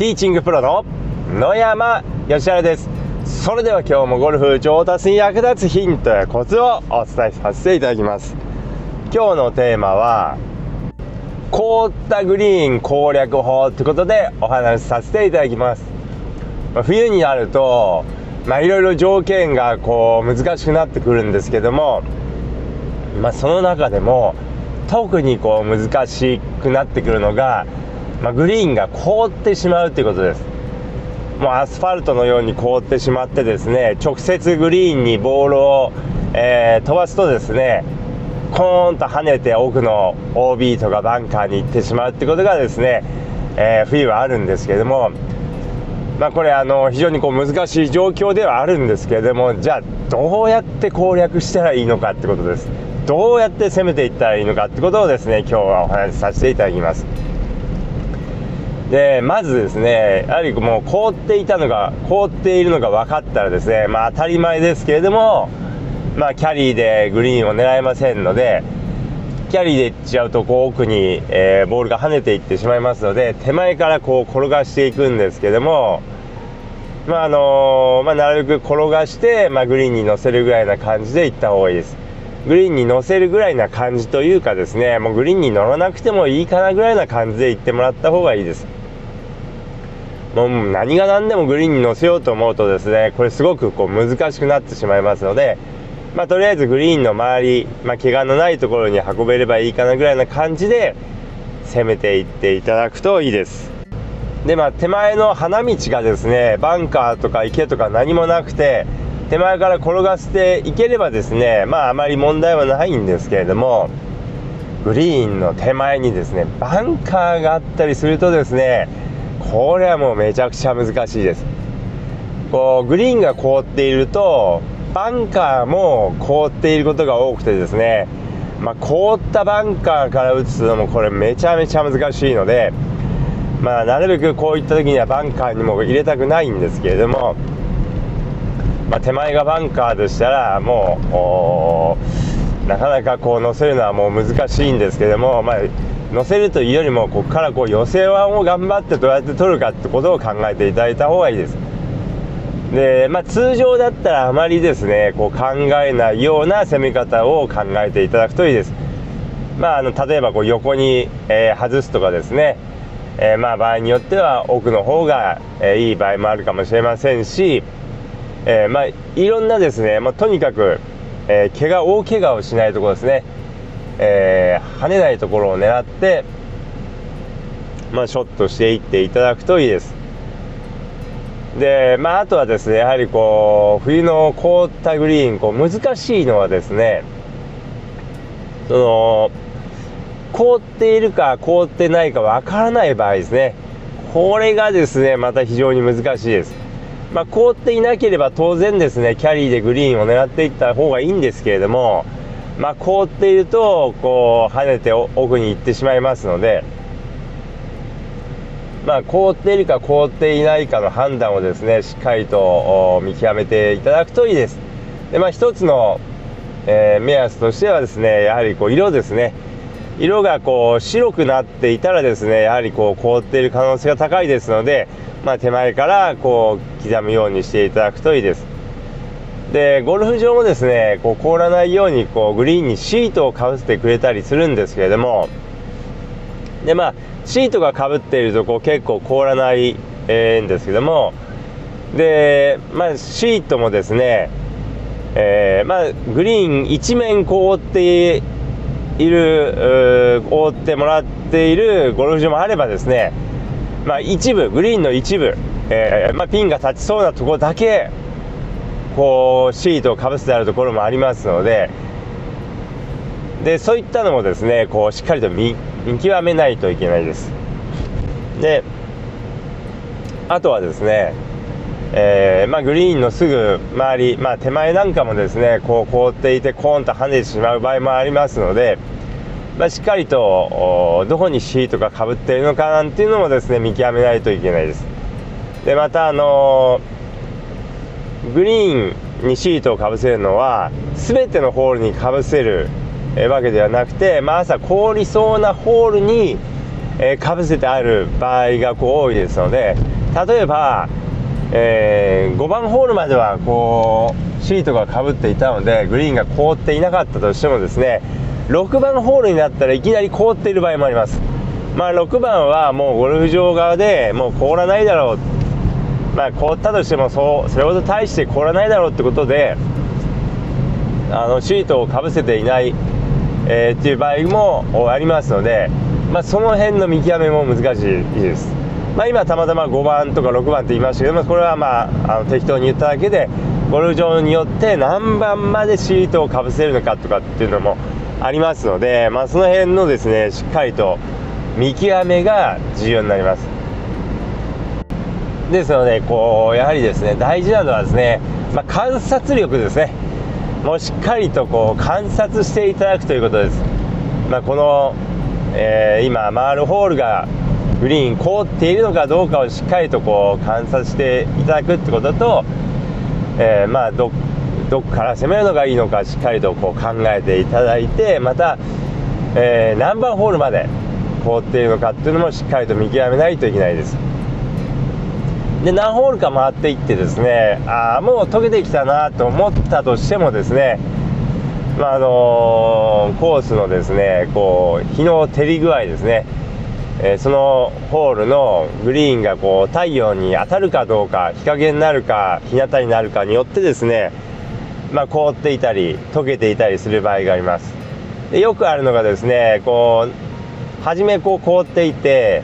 ティーチングプロの野山義原です。それでは今日もゴルフ上達に役立つヒントやコツをお伝えさせていただきます。今日のテーマは凍ったグリーン攻略法ということでお話しさせていただきます。冬になるとまあいろいろ条件がこう難しくなってくるんですけどもまあその中でも特にこう難しくなってくるのがまあ、グリーンが凍ってしまうということです。もうアスファルトのように凍ってしまってですね直接グリーンにボールを、えー、飛ばすとですねコーンと跳ねて奥の OB とかバンカーに行ってしまうってことがですね、えー、冬はあるんですけれどもまあこれあの非常にこう難しい状況ではあるんですけれどもじゃあどうやって攻略したらいいのかってことです。どうやって攻めていったらいいのかってことをですね今日はお話しさせていただきます。でまずですねやはりもう凍っていたのが凍っているのが分かったらですねまあ当たり前ですけれどもまあキャリーでグリーンを狙えませんのでキャリーでいっちゃうとこう奥に、えー、ボールが跳ねていってしまいますので手前からこう転がしていくんですけどもまああのー、まあ、なるべく転がして、まあ、グリーンに乗せるぐらいな感じでいった方がいいです。グリーンに乗せるぐらいな感じというかですねもうグリーンに乗らなくてもいいかなぐらいな感じで行ってもらった方がいいです。もう何が何でもグリーンに乗せようと思うとですねこれすごくこう難しくなってしまいますので、まあ、とりあえずグリーンの周り、まあ、怪我のないところに運べればいいかなぐらいな感じで攻めていっていただくといいです。でまあ手前の花道がですねバンカーとか池とか何もなくて手前から転がしていければですねまああまり問題はないんですけれどもグリーンの手前にですねバンカーがあったりするとですねこれはもうめちゃくちゃ難しいです。こうグリーンが凍っているとバンカーも凍っていることが多くてですね、まあ、凍ったバンカーから打つのもこれめちゃめちゃ難しいので、まあ、なるべくこういった時にはバンカーにも入れたくないんですけれども、まあ、手前がバンカーでしたらもうなかなかこう乗せるのはもう難しいんですけども、まあ乗せるというよりもここからこう寄せ腕を頑張ってどうやって取るかってことを考えていただいた方がいいです。で、まあ、通常だったらあまりですねこう考えないような攻め方を考えていただくといいです。まあ、あの例えばこう横に、えー、外すとかですね、えー、まあ場合によっては奥の方が、えー、いい場合もあるかもしれませんし、えまあ、いろんなですね、ま、とにかく、え怪我大怪我をしないところですね。えー、跳ねないところを狙って、まあ、ショットしていっていただくといいです。で、まあ、あとはですね、やはりこう、冬の凍ったグリーン、こう、難しいのはですね、その、凍っているか凍ってないかわからない場合ですね。これがですね、また非常に難しいです。まあ、凍っていなければ当然ですね、キャリーでグリーンを狙っていった方がいいんですけれども、まあ、凍っているとこう跳ねて奥に行ってしまいますので、まあ、凍っているか凍っていないかの判断をですねしっかりと見極めていただくといいです。でまあ、一つの、えー、目安としてはですねやはりこう色ですね色がこう白くなっていたらですねやはりこう凍っている可能性が高いですので、まあ、手前からこう刻むようにしていただくといいです。でゴルフ場もですねこう凍らないようにこうグリーンにシートをかぶせてくれたりするんですけれどもでまあシートがかぶっているとこう結構凍らない、んですけどもで、まあ、シートもですね、えー、まあ、グリーン一面凍っている覆ってもらっているゴルフ場もあればですね、まあ、一部グリーンの一部、えー、まあ、ピンが立ちそうなところだけこうシートをかぶせてあるところもありますのででそういったのもですねこうしっかりと見極めないといけないです。であとはですね、えー、まあ、グリーンのすぐ周り、まあ、手前なんかもですねこう凍っていてコーンと跳ねてしまう場合もありますので、まあ、しっかりとどこにシートがかぶっているのかなんていうのもですね見極めないといけないです。でまたあのーグリーンにシートをかぶせるのは全てのホールにかぶせるわけではなくて、まあ、朝凍りそうなホールに、かぶせてある場合がこう多いですので例えば、えー、5番ホールまではこうシートがかぶっていたのでグリーンが凍っていなかったとしてもですね6番ホールになったらいきなり凍っている場合もあります。まあ6番はもうゴルフ場側でもう凍らないだろうまあ凍ったとしてもそうそれほど大して凍らないだろうってことであのシートをかぶせていない、えー、っていう場合もありますのでまあ、その辺の見極めも難しいです。まあ、今たまたま5番とか6番って言いましたけどもこれはまああの適当に言っただけでゴルフ場によって何番までシートをかぶせるのかとかっていうのもありますので、まあ、その辺のですねしっかりと見極めが重要になりますですのでこうやはりですね大事なのはですね、まあ、観察力ですね。もうしっかりとこう観察していただくということです、まあ、このえー、今回るホールがグリーン凍っているのかどうかをしっかりとこう観察していただくってことと、えー、まあどどこから攻めるのがいいのかしっかりとこう考えていただいてまた、えー、何番ホールまで凍っているのかっていうのもしっかりと見極めないといけないです。で何ホールか回っていってですねああもう溶けてきたなと思ったとしてもですねまああのー、コースのですねこう日の照り具合ですね、えー、そのホールのグリーンがこう太陽に当たるかどうか日陰になるか日向になるかによってですね、まあ、凍っていたり溶けていたりする場合があります。でよくあるのがですねこう初めこう凍っていて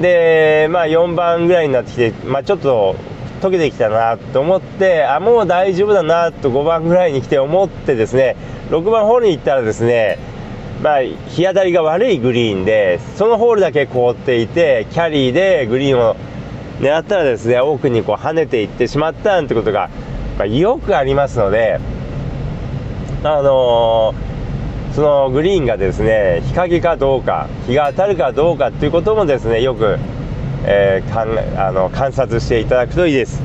でまあ4番ぐらいになってきて、まあ、ちょっと溶けてきたなと思ってあもう大丈夫だなと5番ぐらいに来て思ってですね6番ホールに行ったらですねまあ、日当たりが悪いグリーンでそのホールだけ凍っていてキャリーでグリーンを狙ったらですね奥にこう跳ねていってしまったなんてことが、まあ、よくありますのであのー、そのグリーンがですね日陰かどうか日が当たるかどうかっていうこともですねよくえー、かんあの観察していただくといいです。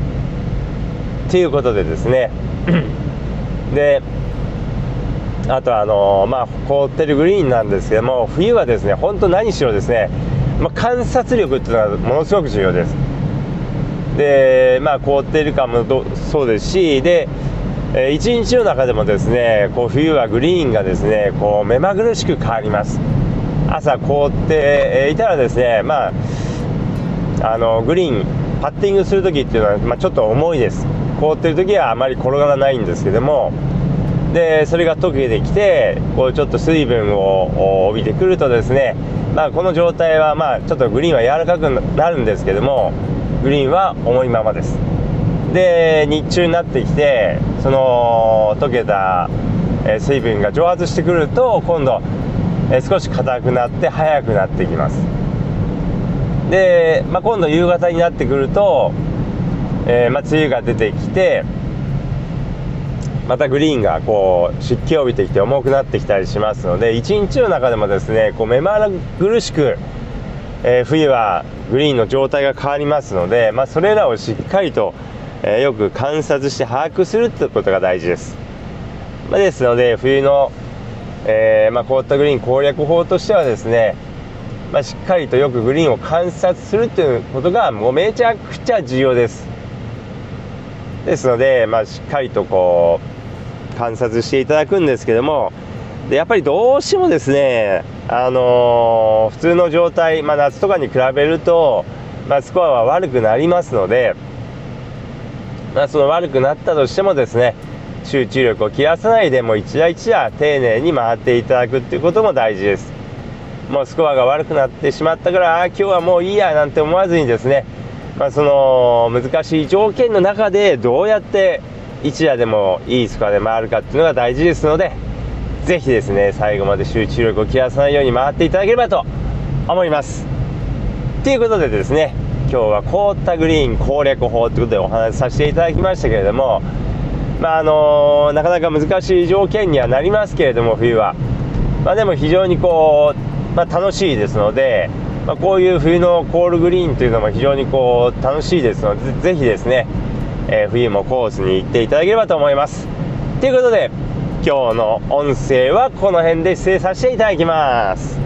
ということでですねであとあのまあ凍ってるグリーンなんですけども冬はですね本当何しろですね、まあ、観察力っていうのはものすごく重要です。でまあ凍っているかもそうですしでえ一日の中でもですねこう冬はグリーンがですねこう目まぐるしく変わります。朝凍っていたらですねまああのグリーンパッティングする時っていうのは、まあ、ちょっと重いです。凍ってる時はあまり転がらないんですけどもでそれが溶けてきてこうちょっと水分を帯びてくるとですね、まあ、この状態はまあちょっとグリーンは柔らかくなるんですけどもグリーンは重いままです。で日中になってきてその溶けた水分が蒸発してくると今度少し硬くなって速くなってきます。で、まあ、今度夕方になってくると、えー、まあ、梅雨が出てきてまたグリーンがこう湿気を帯びてきて重くなってきたりしますので一日の中でもですねこう目まぐるしく、えー、冬はグリーンの状態が変わりますので、まあ、それらをしっかりと、えー、よく観察して把握するということが大事です、まあ、ですので冬の、えーまあ、凍ったグリーン攻略法としてはですねまあ、しっかりとよくグリーンを観察するということがもうめちゃくちゃ重要です。ですので、まあ、しっかりとこう観察していただくんですけどもでやっぱりどうしてもですね、あのー、普通の状態、まあ、夏とかに比べると、まあ、スコアは悪くなりますので、まあ、その悪くなったとしてもですね集中力を切らさないでもう一打一打丁寧に回っていただくっていうことも大事です。もうスコアが悪くなってしまったからあ今日はもういいやなんて思わずにですね、まあ、その難しい条件の中でどうやって一夜でもいいスコアで回るかっていうのが大事ですのでぜひですね最後まで集中力を切らさないように回っていただければと思います。ということでですね今日は凍ったグリーン攻略法ということでお話しさせていただきましたけれどもまああのなかなか難しい条件にはなりますけれども冬は。まあでも非常にこうまあ、楽しいですので、まあ、こういう冬のコールグリーンというのも非常にこう楽しいですのでぜひですね、えー、冬もコースに行っていただければと思います。ということで今日の音声はこの辺で失礼させていただきます。